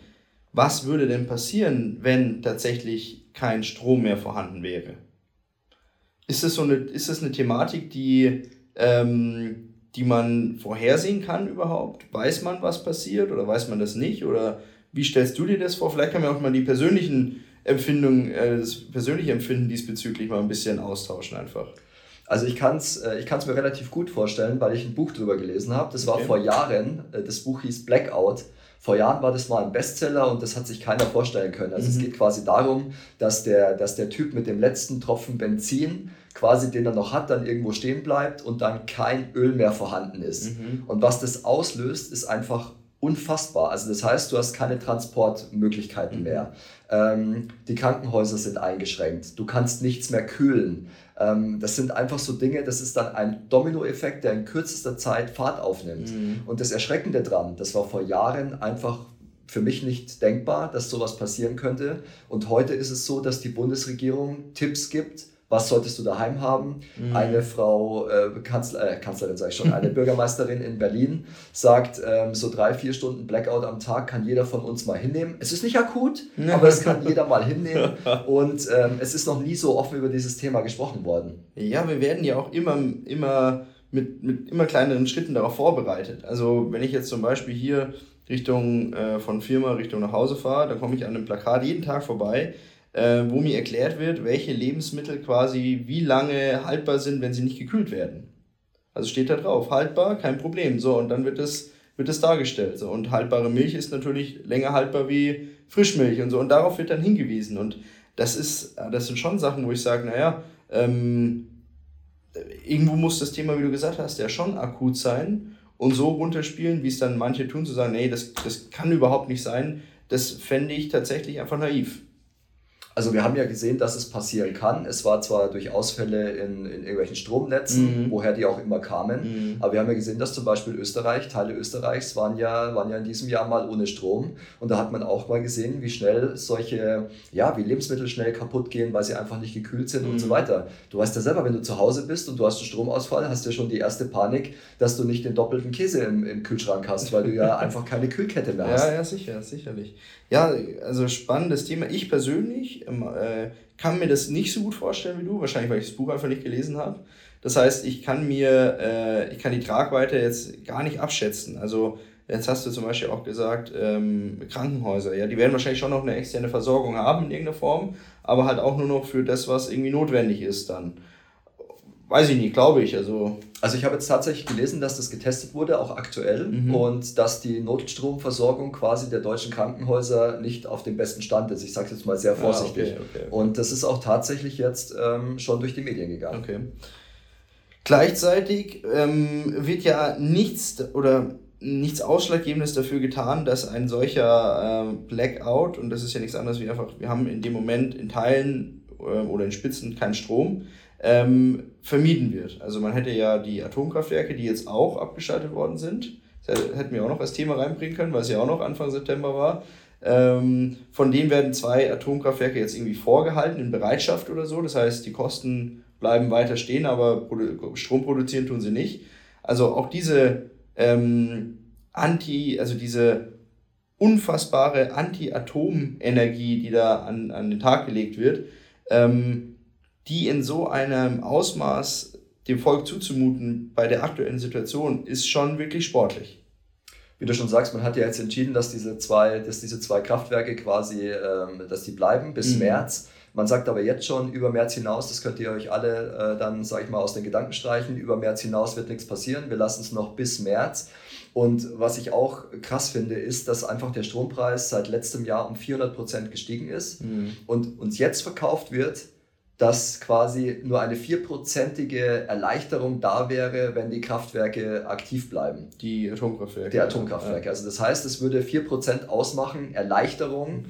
Was würde denn passieren, wenn tatsächlich kein Strom mehr vorhanden wäre? Ist das so eine, ist das eine Thematik, die ähm, die man vorhersehen kann überhaupt? Weiß man, was passiert oder weiß man das nicht? Oder wie stellst du dir das vor? Vielleicht kann man auch mal die persönlichen Empfindungen, äh, das persönliche Empfinden diesbezüglich mal ein bisschen austauschen einfach. Also ich kann es äh, ich kann's mir relativ gut vorstellen, weil ich ein Buch drüber gelesen habe. Das war okay. vor Jahren, äh, das Buch hieß Blackout. Vor Jahren war das mal ein Bestseller und das hat sich keiner vorstellen können. Also mhm. es geht quasi darum, dass der, dass der Typ mit dem letzten Tropfen Benzin quasi den er noch hat, dann irgendwo stehen bleibt und dann kein Öl mehr vorhanden ist. Mhm. Und was das auslöst, ist einfach unfassbar. Also das heißt, du hast keine Transportmöglichkeiten mhm. mehr. Ähm, die Krankenhäuser sind eingeschränkt. Du kannst nichts mehr kühlen. Ähm, das sind einfach so Dinge, das ist dann ein Dominoeffekt, der in kürzester Zeit Fahrt aufnimmt. Mhm. Und das Erschreckende dran, das war vor Jahren einfach für mich nicht denkbar, dass sowas passieren könnte. Und heute ist es so, dass die Bundesregierung Tipps gibt, was solltest du daheim haben? Mhm. Eine Frau, äh, Kanzler, äh, Kanzlerin sage ich schon, eine Bürgermeisterin in Berlin sagt, ähm, so drei, vier Stunden Blackout am Tag kann jeder von uns mal hinnehmen. Es ist nicht akut, aber es kann jeder mal hinnehmen. Und ähm, es ist noch nie so offen über dieses Thema gesprochen worden. Ja, wir werden ja auch immer, immer mit, mit immer kleineren Schritten darauf vorbereitet. Also wenn ich jetzt zum Beispiel hier Richtung äh, von Firma Richtung nach Hause fahre, dann komme ich an einem Plakat jeden Tag vorbei äh, wo mir erklärt wird, welche Lebensmittel quasi wie lange haltbar sind, wenn sie nicht gekühlt werden. Also steht da drauf, haltbar, kein Problem. So, und dann wird es, wird es dargestellt. So, und haltbare Milch ist natürlich länger haltbar wie Frischmilch und so. Und darauf wird dann hingewiesen. Und das ist, das sind schon Sachen, wo ich sage, naja, ähm, irgendwo muss das Thema, wie du gesagt hast, ja schon akut sein und so runterspielen, wie es dann manche tun, zu sagen, nee, das, das kann überhaupt nicht sein, das fände ich tatsächlich einfach naiv. Also wir haben ja gesehen, dass es passieren kann. Es war zwar durch Ausfälle in, in irgendwelchen Stromnetzen, mhm. woher die auch immer kamen, mhm. aber wir haben ja gesehen, dass zum Beispiel Österreich, Teile Österreichs waren ja, waren ja in diesem Jahr mal ohne Strom. Und da hat man auch mal gesehen, wie schnell solche, ja, wie Lebensmittel schnell kaputt gehen, weil sie einfach nicht gekühlt sind mhm. und so mhm. weiter. Du weißt ja selber, wenn du zu Hause bist und du hast einen Stromausfall, hast du ja schon die erste Panik, dass du nicht den doppelten Käse im, im Kühlschrank hast, weil du ja einfach keine Kühlkette mehr hast. Ja, ja, sicher, sicherlich. Ja, also spannendes Thema. Ich persönlich äh, kann mir das nicht so gut vorstellen wie du, wahrscheinlich weil ich das Buch einfach nicht gelesen habe. Das heißt, ich kann mir, äh, ich kann die Tragweite jetzt gar nicht abschätzen. Also jetzt hast du zum Beispiel auch gesagt, ähm, Krankenhäuser, ja, die werden wahrscheinlich schon noch eine externe Versorgung haben in irgendeiner Form, aber halt auch nur noch für das, was irgendwie notwendig ist dann. Weiß ich nicht, glaube ich. Also, also ich habe jetzt tatsächlich gelesen, dass das getestet wurde, auch aktuell, mhm. und dass die Notstromversorgung quasi der deutschen Krankenhäuser nicht auf dem besten Stand ist. Ich sage es jetzt mal sehr vorsichtig. Ah, okay, okay, okay. Und das ist auch tatsächlich jetzt ähm, schon durch die Medien gegangen. Gleichzeitig ähm, wird ja nichts oder nichts Ausschlaggebendes dafür getan, dass ein solcher äh, Blackout, und das ist ja nichts anderes wie einfach, wir haben in dem Moment in Teilen äh, oder in Spitzen keinen Strom, ähm, vermieden wird. Also man hätte ja die Atomkraftwerke, die jetzt auch abgeschaltet worden sind, das hätten wir auch noch als Thema reinbringen können, weil es ja auch noch Anfang September war. Ähm, von denen werden zwei Atomkraftwerke jetzt irgendwie vorgehalten in Bereitschaft oder so. Das heißt, die Kosten bleiben weiter stehen, aber Strom produzieren tun sie nicht. Also auch diese ähm, Anti, also diese unfassbare Anti-Atom-Energie, die da an, an den Tag gelegt wird, ähm, die in so einem Ausmaß dem Volk zuzumuten bei der aktuellen Situation, ist schon wirklich sportlich. Wie du schon sagst, man hat ja jetzt entschieden, dass diese zwei, dass diese zwei Kraftwerke quasi, ähm, dass die bleiben bis mhm. März. Man sagt aber jetzt schon über März hinaus, das könnt ihr euch alle äh, dann, sage ich mal, aus den Gedanken streichen, über März hinaus wird nichts passieren. Wir lassen es noch bis März. Und was ich auch krass finde, ist, dass einfach der Strompreis seit letztem Jahr um 400 Prozent gestiegen ist mhm. und uns jetzt verkauft wird, dass quasi nur eine vierprozentige Erleichterung da wäre, wenn die Kraftwerke aktiv bleiben. Die Atomkraftwerke. Die Atomkraftwerke. Ja. Also das heißt, es würde 4% ausmachen, Erleichterung.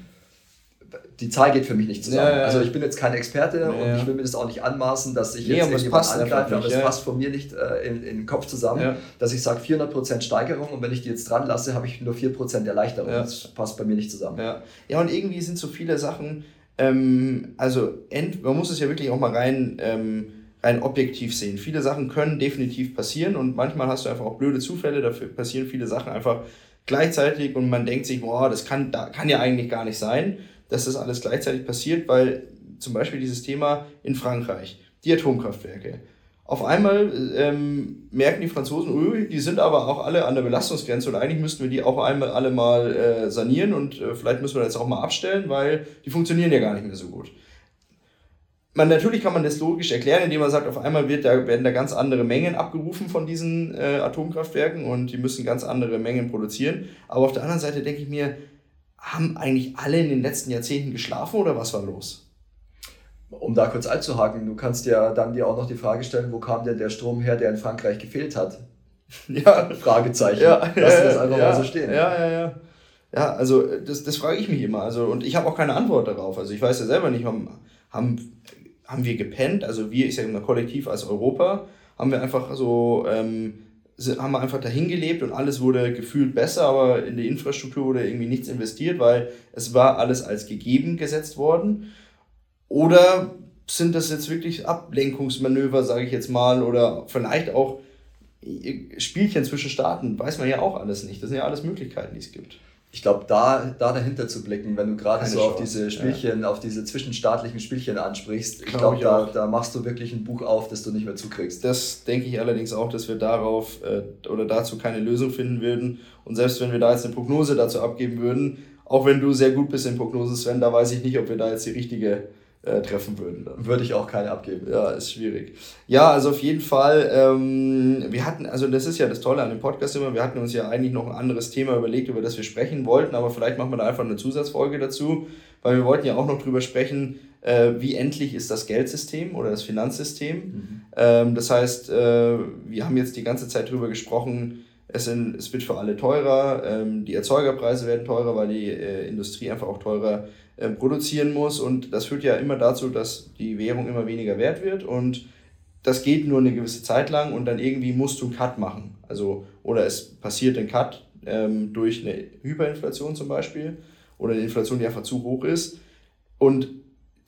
Die Zahl geht für mich nicht zusammen. Ja, ja, also ich bin jetzt kein Experte und ich will mir das auch nicht anmaßen, dass ich jetzt nee, irgendjemand angreife, aber es passt von mir nicht äh, in, in, den Kopf zusammen, dass ich sage 400% Steigerung und wenn ich die jetzt dran lasse, habe ich nur 4% Erleichterung. Das passt bei mir nicht zusammen. Ja. ja, und irgendwie sind so viele Sachen, ähm, also man muss es ja wirklich auch mal rein, ähm, rein objektiv sehen. Viele Sachen können definitiv passieren und manchmal hast du einfach auch blöde Zufälle, dafür passieren viele Sachen einfach gleichzeitig und man denkt sich, boah, das kann, da, kann ja eigentlich gar nicht sein, dass das alles gleichzeitig passiert, weil zum Beispiel dieses Thema in Frankreich, die Atomkraftwerke. Auf einmal ähm, merken die Franzosen, ui, die sind aber auch alle an der Belastungsgrenze und eigentlich müssten wir die auch einmal alle mal äh, sanieren und äh, vielleicht müssen wir das auch mal abstellen, weil die funktionieren ja gar nicht mehr so gut. Man, natürlich kann man das logisch erklären, indem man sagt, auf einmal wird da, werden da ganz andere Mengen abgerufen von diesen äh, Atomkraftwerken und die müssen ganz andere Mengen produzieren. Aber auf der anderen Seite denke ich mir, haben eigentlich alle in den letzten Jahrzehnten geschlafen oder was war los? Um da kurz einzuhaken, du kannst ja dann dir auch noch die Frage stellen, wo kam denn der Strom her, der in Frankreich gefehlt hat? Ja. Fragezeichen. Ja, Lass ja, das einfach ja, mal so stehen. Ja, ja, ja. Ja, also das, das frage ich mich immer. Also, und ich habe auch keine Antwort darauf. Also ich weiß ja selber nicht, haben, haben, haben wir gepennt, also wir, ich sage immer kollektiv als Europa, haben wir einfach so, ähm, haben wir einfach dahin gelebt und alles wurde gefühlt besser, aber in die Infrastruktur wurde irgendwie nichts investiert, weil es war alles als gegeben gesetzt worden. Oder sind das jetzt wirklich Ablenkungsmanöver, sage ich jetzt mal, oder vielleicht auch Spielchen zwischen Staaten? Weiß man ja auch alles nicht. Das sind ja alles Möglichkeiten, die es gibt. Ich glaube, da, da dahinter zu blicken, wenn du gerade so Chance. auf diese Spielchen, ja. auf diese zwischenstaatlichen Spielchen ansprichst, ich glaube, glaub, da, da machst du wirklich ein Buch auf, das du nicht mehr zukriegst. Das denke ich allerdings auch, dass wir darauf äh, oder dazu keine Lösung finden würden. Und selbst wenn wir da jetzt eine Prognose dazu abgeben würden, auch wenn du sehr gut bist in Prognosen, Sven, da weiß ich nicht, ob wir da jetzt die richtige äh, treffen würden. Dann. Würde ich auch keine abgeben. Ja, ist schwierig. Ja, also auf jeden Fall, ähm, wir hatten, also das ist ja das Tolle an dem Podcast immer, wir hatten uns ja eigentlich noch ein anderes Thema überlegt, über das wir sprechen wollten, aber vielleicht machen wir da einfach eine Zusatzfolge dazu, weil wir wollten ja auch noch drüber sprechen, äh, wie endlich ist das Geldsystem oder das Finanzsystem. Mhm. Ähm, das heißt, äh, wir haben jetzt die ganze Zeit drüber gesprochen, es, sind, es wird für alle teurer, ähm, die Erzeugerpreise werden teurer, weil die äh, Industrie einfach auch teurer äh, produzieren muss und das führt ja immer dazu, dass die Währung immer weniger wert wird und das geht nur eine gewisse Zeit lang und dann irgendwie musst du einen Cut machen. Also, oder es passiert ein Cut ähm, durch eine Hyperinflation zum Beispiel oder eine Inflation, die einfach zu hoch ist. Und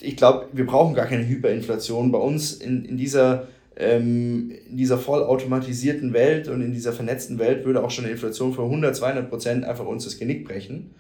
ich glaube, wir brauchen gar keine Hyperinflation. Bei uns in, in, dieser, ähm, in dieser vollautomatisierten Welt und in dieser vernetzten Welt würde auch schon eine Inflation von 100, 200 Prozent einfach uns das Genick brechen.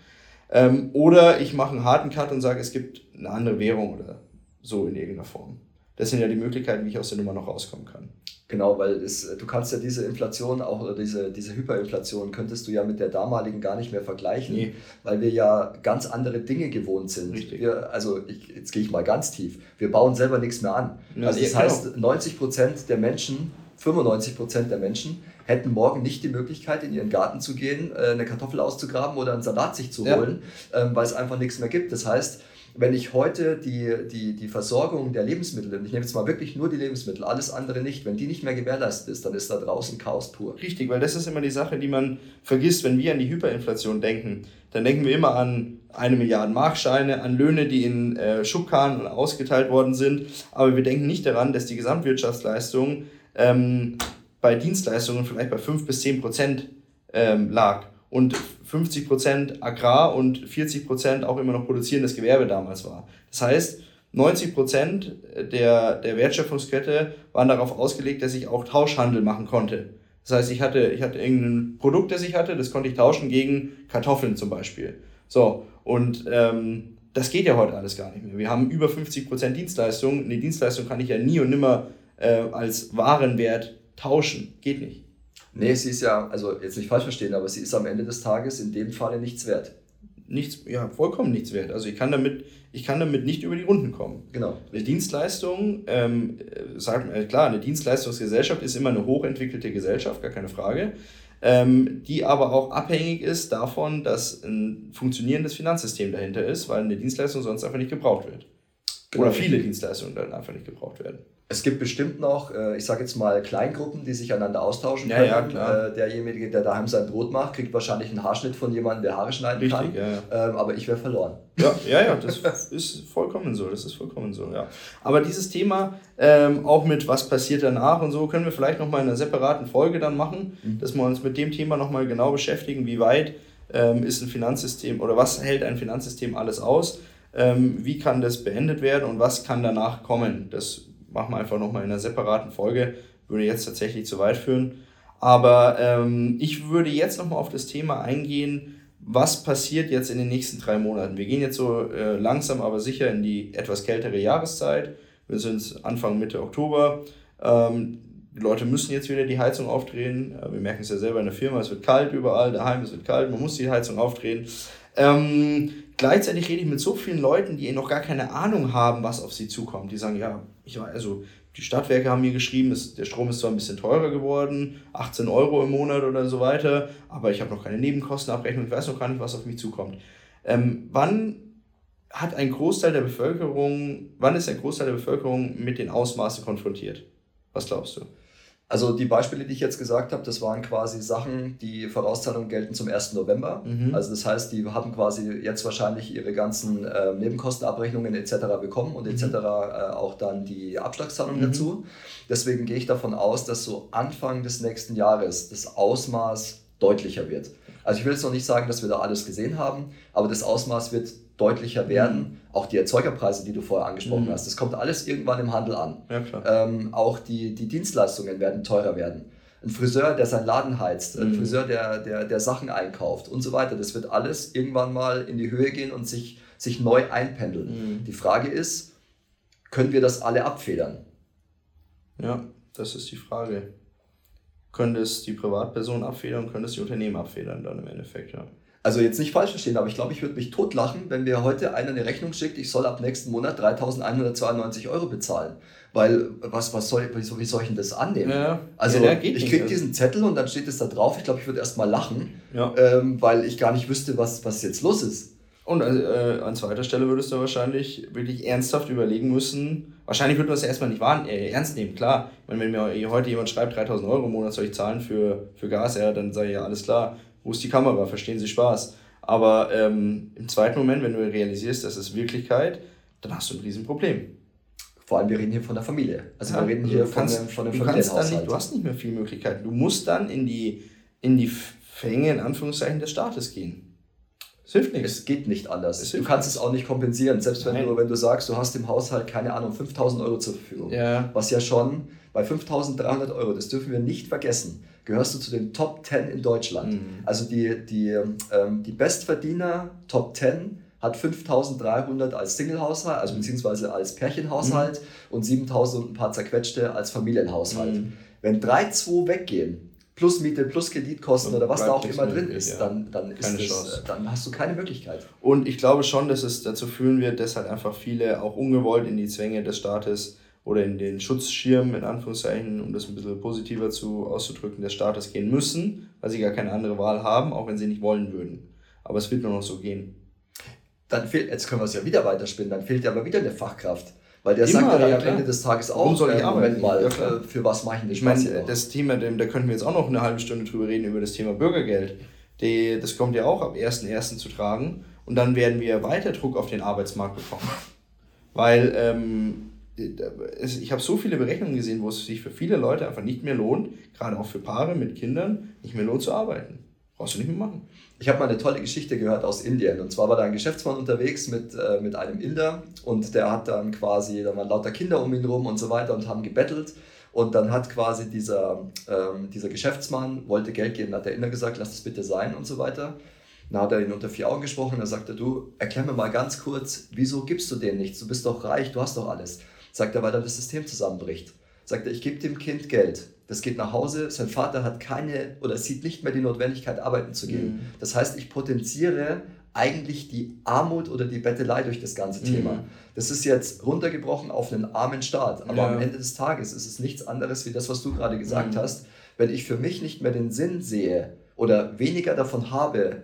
Ähm, oder ich mache einen harten Cut und sage, es gibt eine andere Währung oder so in irgendeiner Form. Das sind ja die Möglichkeiten, wie ich aus der Nummer noch rauskommen kann. Genau, weil es, du kannst ja diese Inflation auch oder diese, diese Hyperinflation könntest du ja mit der damaligen gar nicht mehr vergleichen, nee. weil wir ja ganz andere Dinge gewohnt sind. Richtig. Wir, also ich, jetzt gehe ich mal ganz tief. Wir bauen selber nichts mehr an. Ja, also das genau. heißt, 90 Prozent der Menschen, 95 Prozent der Menschen hätten morgen nicht die Möglichkeit, in ihren Garten zu gehen, äh, eine Kartoffel auszugraben oder einen Salat sich zu holen, ja. Ähm, weil es einfach nichts mehr gibt. Das heißt, wenn ich heute die, die, die Versorgung der Lebensmittel, ich nehme jetzt mal wirklich nur die Lebensmittel, alles andere nicht, wenn die nicht mehr gewährleistet ist, dann ist da draußen Chaos pur. Richtig, weil das ist immer die Sache, die man vergisst, wenn wir an die Hyperinflation denken. Dann denken wir immer an eine Milliarde Markscheine, an Löhne, die in äh, Schubkarren ausgeteilt worden sind. Aber wir denken nicht daran, dass die Gesamtwirtschaftsleistung ähm, bei Dienstleistungen vielleicht bei 5 bis 10 Prozent ähm, lag und 50% Agrar und 40% auch immer noch produzierendes Gewerbe damals war. Das heißt, 90% der, der Wertschöpfungskette waren darauf ausgelegt, dass ich auch Tauschhandel machen konnte. Das heißt, ich hatte, ich hatte irgendein Produkt, das ich hatte, das konnte ich tauschen gegen Kartoffeln zum Beispiel. So, und ähm, das geht ja heute alles gar nicht mehr. Wir haben über 50% Dienstleistung. Eine Dienstleistung kann ich ja nie und nimmer äh, als Warenwert tauschen. Geht nicht. Nee, sie ist ja, also jetzt nicht falsch verstehen, aber sie ist am Ende des Tages in dem Falle nichts wert. Nichts, ja, vollkommen nichts wert. Also ich kann damit, ich kann damit nicht über die Runden kommen. Genau. Eine Dienstleistung, ähm, sagt äh, klar, eine Dienstleistungsgesellschaft ist immer eine hochentwickelte Gesellschaft, gar keine Frage, ähm, die aber auch abhängig ist davon, dass ein funktionierendes Finanzsystem dahinter ist, weil eine Dienstleistung sonst einfach nicht gebraucht wird. Genau. Oder viele Dienstleistungen dann einfach nicht gebraucht werden. Es gibt bestimmt noch, äh, ich sage jetzt mal, Kleingruppen, die sich einander austauschen können. Ja, äh, derjenige, der daheim sein Brot macht, kriegt wahrscheinlich einen Haarschnitt von jemandem, der Haare schneiden Richtig, kann. Ja, ja. Ähm, aber ich wäre verloren. Ja, ja, ja, das ist vollkommen so. Das ist vollkommen so, ja. Aber dieses Thema, ähm, auch mit was passiert danach und so, können wir vielleicht nochmal in einer separaten Folge dann machen, mhm. dass wir uns mit dem Thema nochmal genau beschäftigen, wie weit ähm, ist ein Finanzsystem oder was hält ein Finanzsystem alles aus, ähm, wie kann das beendet werden und was kann danach kommen. Das machen wir einfach nochmal in einer separaten Folge. Würde jetzt tatsächlich zu weit führen. Aber ähm, ich würde jetzt nochmal auf das Thema eingehen, was passiert jetzt in den nächsten drei Monaten. Wir gehen jetzt so äh, langsam, aber sicher in die etwas kältere Jahreszeit. Wir sind Anfang, Mitte Oktober. Ähm, die Leute müssen jetzt wieder die Heizung aufdrehen. Wir merken es ja selber in der Firma, es wird kalt überall, daheim es wird kalt, man muss die Heizung aufdrehen. Ähm, gleichzeitig rede ich mit so vielen Leuten, die noch gar keine Ahnung haben, was auf sie zukommt. Die sagen, ja, ich also die Stadtwerke haben mir geschrieben, ist, der Strom ist zwar ein bisschen teurer geworden, 18 Euro im Monat oder so weiter, aber ich habe noch keine Nebenkostenabrechnung, ich weiß noch gar nicht, was auf mich zukommt. Ähm, wann hat ein Großteil der Bevölkerung, wann ist ein Großteil der Bevölkerung mit den Ausmaßen konfrontiert? Was glaubst du? Also die Beispiele, die ich jetzt gesagt habe, das waren quasi Sachen, die Vorauszahlungen gelten zum 1. November. Mhm. Also das heißt, die haben quasi jetzt wahrscheinlich ihre ganzen äh, Nebenkostenabrechnungen etc. bekommen und etc. Mhm. Äh, auch dann die Abschlagszahlung mhm. dazu. Deswegen gehe ich davon aus, dass so Anfang des nächsten Jahres das Ausmaß deutlicher wird. Also ich will jetzt noch nicht sagen, dass wir da alles gesehen haben, aber das Ausmaß wird deutlicher werden. Mhm. Auch die Erzeugerpreise, die du vorher angesprochen mhm. hast, das kommt alles irgendwann im Handel an. Ja. Ähm, auch die, die Dienstleistungen werden teurer werden. Ein Friseur, der seinen Laden heizt, mhm. ein Friseur, der, der, der Sachen einkauft und so weiter, das wird alles irgendwann mal in die Höhe gehen und sich, sich neu einpendeln. Mhm. Die Frage ist, können wir das alle abfedern? Ja, das ist die Frage. Können das die Privatpersonen abfedern, können das die Unternehmen abfedern dann im Endeffekt, ja. Also jetzt nicht falsch verstehen, aber ich glaube, ich würde mich totlachen, wenn mir heute einer eine Rechnung schickt, ich soll ab nächsten Monat 3.192 Euro bezahlen. Weil, was, was soll, wie, soll, wie soll ich denn das annehmen? Ja, also, ja, ich kriege diesen Zettel und dann steht es da drauf. Ich glaube, ich würde erst mal lachen, ja. ähm, weil ich gar nicht wüsste, was, was jetzt los ist. Und äh, an zweiter Stelle würdest du wahrscheinlich wirklich ernsthaft überlegen müssen. Wahrscheinlich würde man das erstmal nicht wahr, äh, ernst nehmen, klar. Wenn, wenn mir heute jemand schreibt, 3000 Euro im Monat soll ich zahlen für, für Gas, ja, dann sage ich ja, alles klar wo ist die Kamera, verstehen Sie Spaß. Aber ähm, im zweiten Moment, wenn du realisierst, das ist Wirklichkeit, dann hast du ein Riesenproblem. Vor allem, wir reden hier von der Familie. Also ja, wir reden hier von, kannst, einem, von einem du kannst nicht, Du hast nicht mehr viele Möglichkeiten. Du musst dann in die, in die Fänge, in Anführungszeichen, des Staates gehen. Es hilft nichts. Es geht nicht anders. Du kannst es auch nicht kompensieren. Selbst wenn du, wenn du sagst, du hast im Haushalt, keine Ahnung, 5000 Euro zur Verfügung. Ja. Was ja schon bei 5300 Euro, das dürfen wir nicht vergessen, gehörst du zu den Top 10 in Deutschland. Mhm. Also die, die, ähm, die Bestverdiener Top 10 hat 5300 als Single-Haushalt, also beziehungsweise als Pärchenhaushalt mhm. und 7000 und ein paar zerquetschte als Familienhaushalt. Mhm. Wenn drei, zwei weggehen, plus Miete, plus Kreditkosten oder was da auch immer drin ist, ja. dann, dann, ist das, dann hast du keine Möglichkeit. Und ich glaube schon, dass es dazu führen wird, dass halt einfach viele auch ungewollt in die Zwänge des Staates oder in den Schutzschirm, in Anführungszeichen, um das ein bisschen positiver zu, auszudrücken, des Staates gehen müssen, weil sie gar keine andere Wahl haben, auch wenn sie nicht wollen würden. Aber es wird nur noch so gehen. Dann fehlt, jetzt können wir es ja wieder weiterspinnen, dann fehlt ja aber wieder eine Fachkraft. Weil der Immer, sagt ja, ja am Ende des Tages auch, Warum soll ich äh, arbeiten? mal, ja, äh, für was mache ich denn Ich meine, das Thema, da könnten wir jetzt auch noch eine halbe Stunde drüber reden, über das Thema Bürgergeld. Die, das kommt ja auch ab 1.1. zu tragen. Und dann werden wir weiter Druck auf den Arbeitsmarkt bekommen. Weil ähm, ich habe so viele Berechnungen gesehen, wo es sich für viele Leute einfach nicht mehr lohnt, gerade auch für Paare mit Kindern, nicht mehr lohnt zu arbeiten. Brauchst du nicht mehr machen. Ich habe mal eine tolle Geschichte gehört aus Indien. Und zwar war da ein Geschäftsmann unterwegs mit, äh, mit einem Inder und der hat dann quasi, da waren lauter Kinder um ihn rum und so weiter und haben gebettelt. Und dann hat quasi dieser, ähm, dieser Geschäftsmann, wollte Geld geben, hat der Inder gesagt, lass das bitte sein und so weiter. Dann hat er ihn unter vier Augen gesprochen, da sagte du, erklär mir mal ganz kurz, wieso gibst du denen nichts? Du bist doch reich, du hast doch alles. Sagt er, weil dann das System zusammenbricht. Sagt er, ich gebe dem Kind Geld das geht nach Hause, sein Vater hat keine oder sieht nicht mehr die Notwendigkeit, arbeiten zu gehen. Mhm. Das heißt, ich potenziere eigentlich die Armut oder die Bettelei durch das ganze Thema. Mhm. Das ist jetzt runtergebrochen auf einen armen Staat, aber ja. am Ende des Tages ist es nichts anderes wie das, was du gerade gesagt mhm. hast. Wenn ich für mich nicht mehr den Sinn sehe oder weniger davon habe,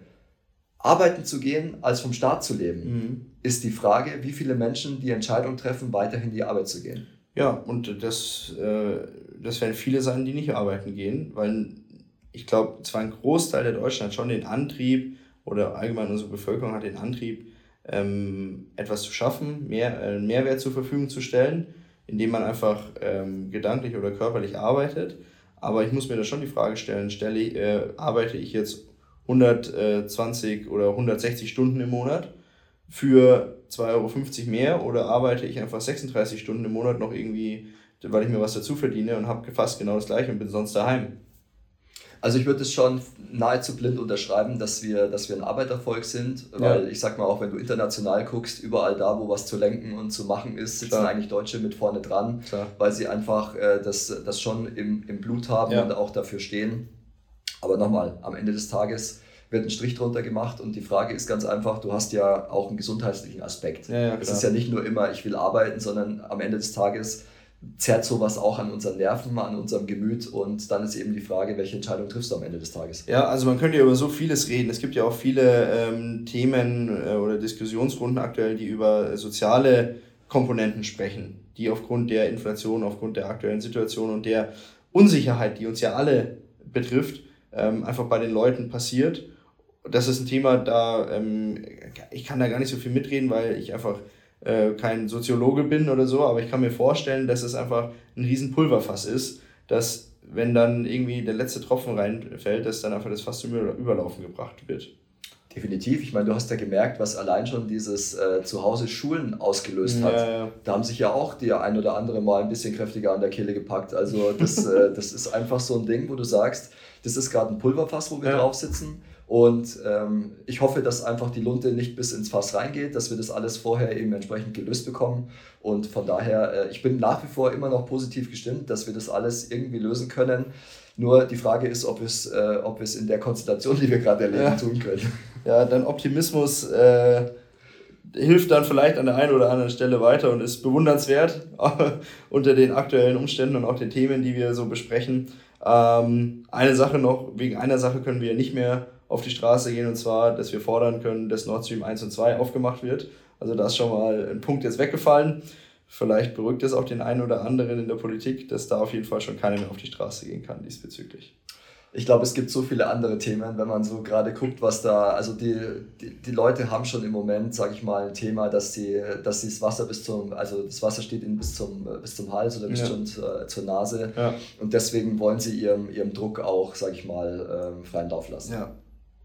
arbeiten zu gehen, als vom Staat zu leben, mhm. ist die Frage, wie viele Menschen die Entscheidung treffen, weiterhin die Arbeit zu gehen. Ja, und das, äh, das werden viele sein, die nicht arbeiten gehen, weil ich glaube, zwar ein Großteil der Deutschen hat schon den Antrieb oder allgemein unsere Bevölkerung hat den Antrieb, ähm, etwas zu schaffen, mehr, äh, Mehrwert zur Verfügung zu stellen, indem man einfach ähm, gedanklich oder körperlich arbeitet. Aber ich muss mir da schon die Frage stellen, stelle, äh, arbeite ich jetzt 120 oder 160 Stunden im Monat für 2,50 Euro mehr oder arbeite ich einfach 36 Stunden im Monat noch irgendwie, weil ich mir was dazu verdiene und habe fast genau das gleiche und bin sonst daheim. Also ich würde es schon nahezu blind unterschreiben, dass wir, dass wir ein Arbeitervolk sind, weil ja. ich sag mal auch, wenn du international guckst, überall da, wo was zu lenken und zu machen ist, sitzen Klar. eigentlich Deutsche mit vorne dran, Klar. weil sie einfach äh, das, das schon im, im Blut haben ja. und auch dafür stehen. Aber nochmal, am Ende des Tages wird ein Strich drunter gemacht und die Frage ist ganz einfach, du hast ja auch einen gesundheitlichen Aspekt. Ja, ja, es ist ja nicht nur immer, ich will arbeiten, sondern am Ende des Tages zerrt sowas auch an unseren Nerven, an unserem Gemüt und dann ist eben die Frage, welche Entscheidung triffst du am Ende des Tages? Ja, also man könnte ja über so vieles reden. Es gibt ja auch viele ähm, Themen äh, oder Diskussionsrunden aktuell, die über soziale Komponenten sprechen, die aufgrund der Inflation, aufgrund der aktuellen Situation und der Unsicherheit, die uns ja alle betrifft, ähm, einfach bei den Leuten passiert das ist ein Thema, da ähm, ich kann da gar nicht so viel mitreden, weil ich einfach äh, kein Soziologe bin oder so, aber ich kann mir vorstellen, dass es einfach ein riesen Pulverfass ist, dass wenn dann irgendwie der letzte Tropfen reinfällt, dass dann einfach das Fass zum Überlaufen gebracht wird. Definitiv. Ich meine, du hast ja gemerkt, was allein schon dieses äh, Zuhause Schulen ausgelöst hat. Ja, ja. Da haben sich ja auch die ein oder andere mal ein bisschen kräftiger an der Kehle gepackt. Also das, äh, das ist einfach so ein Ding, wo du sagst, das ist gerade ein Pulverfass, wo wir ja. drauf sitzen. Und ähm, ich hoffe, dass einfach die Lunte nicht bis ins Fass reingeht, dass wir das alles vorher eben entsprechend gelöst bekommen. Und von daher, äh, ich bin nach wie vor immer noch positiv gestimmt, dass wir das alles irgendwie lösen können. Nur die Frage ist, ob wir es, äh, ob in der Konstellation, die wir gerade erleben, ja. tun können. Ja, dein Optimismus äh, hilft dann vielleicht an der einen oder anderen Stelle weiter und ist bewundernswert unter den aktuellen Umständen und auch den Themen, die wir so besprechen. Ähm, eine Sache noch, wegen einer Sache können wir nicht mehr auf die Straße gehen und zwar, dass wir fordern können, dass Nord Stream 1 und 2 aufgemacht wird. Also da ist schon mal ein Punkt jetzt weggefallen. Vielleicht beruhigt es auch den einen oder anderen in der Politik, dass da auf jeden Fall schon keiner mehr auf die Straße gehen kann diesbezüglich. Ich glaube, es gibt so viele andere Themen, wenn man so gerade guckt, was da, also die, die, die Leute haben schon im Moment, sage ich mal, ein Thema, dass sie, dass sie das Wasser bis zum, also das Wasser steht ihnen bis zum, bis zum Hals oder bis ja. schon zur, zur Nase. Ja. Und deswegen wollen sie ihrem, ihrem Druck auch, sage ich mal, ähm, freien Lauf lassen. Ja.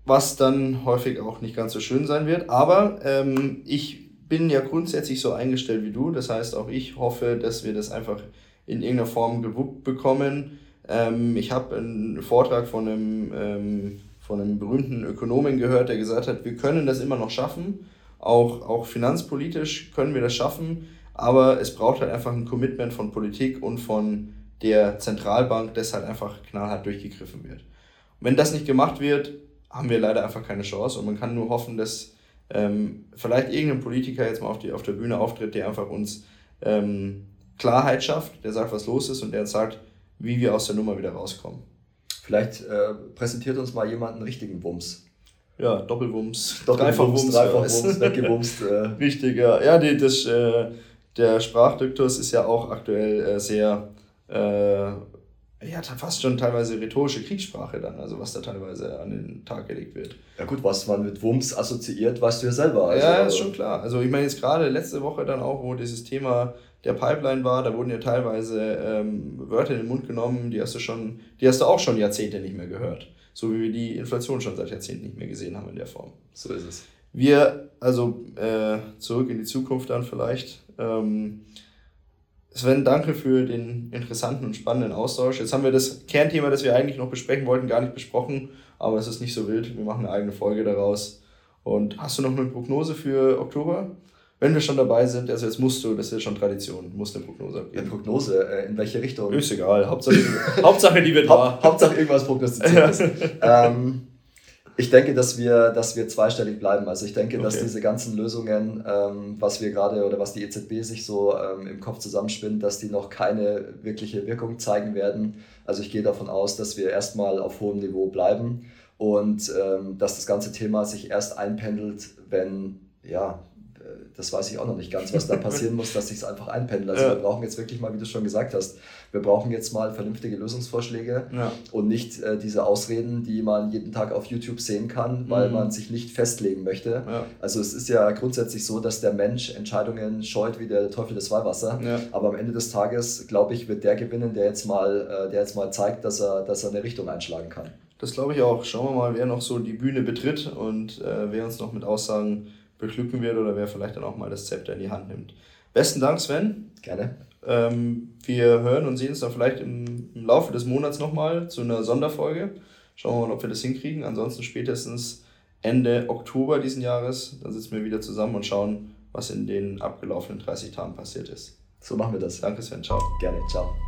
Was dann häufig auch nicht ganz so schön sein wird. Aber ähm, ich bin ja grundsätzlich so eingestellt wie du. Das heißt, auch ich hoffe, dass wir das einfach in irgendeiner Form gewuppt bekommen ähm, ich habe einen Vortrag von einem, ähm, von einem berühmten Ökonomen gehört, der gesagt hat, wir können das immer noch schaffen. Auch, auch finanzpolitisch können wir das schaffen, aber es braucht halt einfach ein Commitment von Politik und von der Zentralbank, das halt einfach knallhart durchgegriffen wird. Und wenn das nicht gemacht wird, haben wir leider einfach keine Chance und man kann nur hoffen, dass ähm, vielleicht irgendein Politiker jetzt mal auf, die, auf der Bühne auftritt, der einfach uns ähm, Klarheit schafft, der sagt, was los ist und der sagt, wie wir aus der Nummer wieder rauskommen. Vielleicht äh, präsentiert uns mal jemand einen richtigen Wumms. Ja, Doppelwumms, Dreifachwumms, Dreifachwumms, weggewumst. Äh. Richtig, ja. Ja, die, das, äh, der Sprachduktus ist ja auch aktuell äh, sehr, äh, ja, fast schon teilweise rhetorische Kriegssprache dann, also was da teilweise an den Tag gelegt wird. Ja gut, was man mit Wumms assoziiert, weißt du ja selber. Also, ja, ist schon klar. Also ich meine jetzt gerade letzte Woche dann auch, wo dieses Thema der Pipeline war, da wurden ja teilweise ähm, Wörter in den Mund genommen, die hast du schon, die hast du auch schon Jahrzehnte nicht mehr gehört. So wie wir die Inflation schon seit Jahrzehnten nicht mehr gesehen haben in der Form. So ist es. Wir, also äh, zurück in die Zukunft dann vielleicht. Ähm, Sven, danke für den interessanten und spannenden Austausch. Jetzt haben wir das Kernthema, das wir eigentlich noch besprechen wollten, gar nicht besprochen, aber es ist nicht so wild. Wir machen eine eigene Folge daraus. Und hast du noch eine Prognose für Oktober? Wenn wir schon dabei sind, also jetzt musst du, das ist ja schon Tradition, musst eine Prognose abgeben. Eine Prognose, äh, in welche Richtung? Ist egal, Hauptsache, Hauptsache die wird wahr. Hauptsache irgendwas prognostiziert ähm, ich denke, dass wir, dass wir zweistellig bleiben. Also ich denke, okay. dass diese ganzen Lösungen, ähm, was wir gerade oder was die EZB sich so ähm, im Kopf zusammenspinnt, dass die noch keine wirkliche Wirkung zeigen werden. Also ich gehe davon aus, dass wir erstmal auf hohem Niveau bleiben und ähm, dass das ganze Thema sich erst einpendelt, wenn ja, das weiß ich auch noch nicht ganz, was da passieren muss, dass sich es einfach einpendelt. Also ja. wir brauchen jetzt wirklich mal, wie du schon gesagt hast, wir brauchen jetzt mal vernünftige Lösungsvorschläge ja. und nicht äh, diese Ausreden, die man jeden Tag auf YouTube sehen kann, weil mhm. man sich nicht festlegen möchte. Ja. Also es ist ja grundsätzlich so, dass der Mensch Entscheidungen scheut wie der Teufel des Weihwasser. Aber am Ende des Tages, glaube ich, wird der gewinnen, der jetzt mal, äh, der jetzt mal zeigt, dass er, dass er eine Richtung einschlagen kann. Das glaube ich auch. Schauen wir mal, wer noch so die Bühne betritt und äh, wer uns noch mit Aussagen beglücken wird oder wer vielleicht dann auch mal das Zepter in die Hand nimmt. Besten Dank, Sven. Gerne. Ähm, wir hören und sehen uns dann vielleicht im, im Laufe des Monats nochmal zu einer Sonderfolge. Schauen wir mal, ob wir das hinkriegen. Ansonsten spätestens Ende Oktober diesen Jahres. Dann sitzen wir wieder zusammen und schauen, was in den abgelaufenen 30 Tagen passiert ist. So machen wir das. Danke, Sven. Ciao. Gerne. Ciao.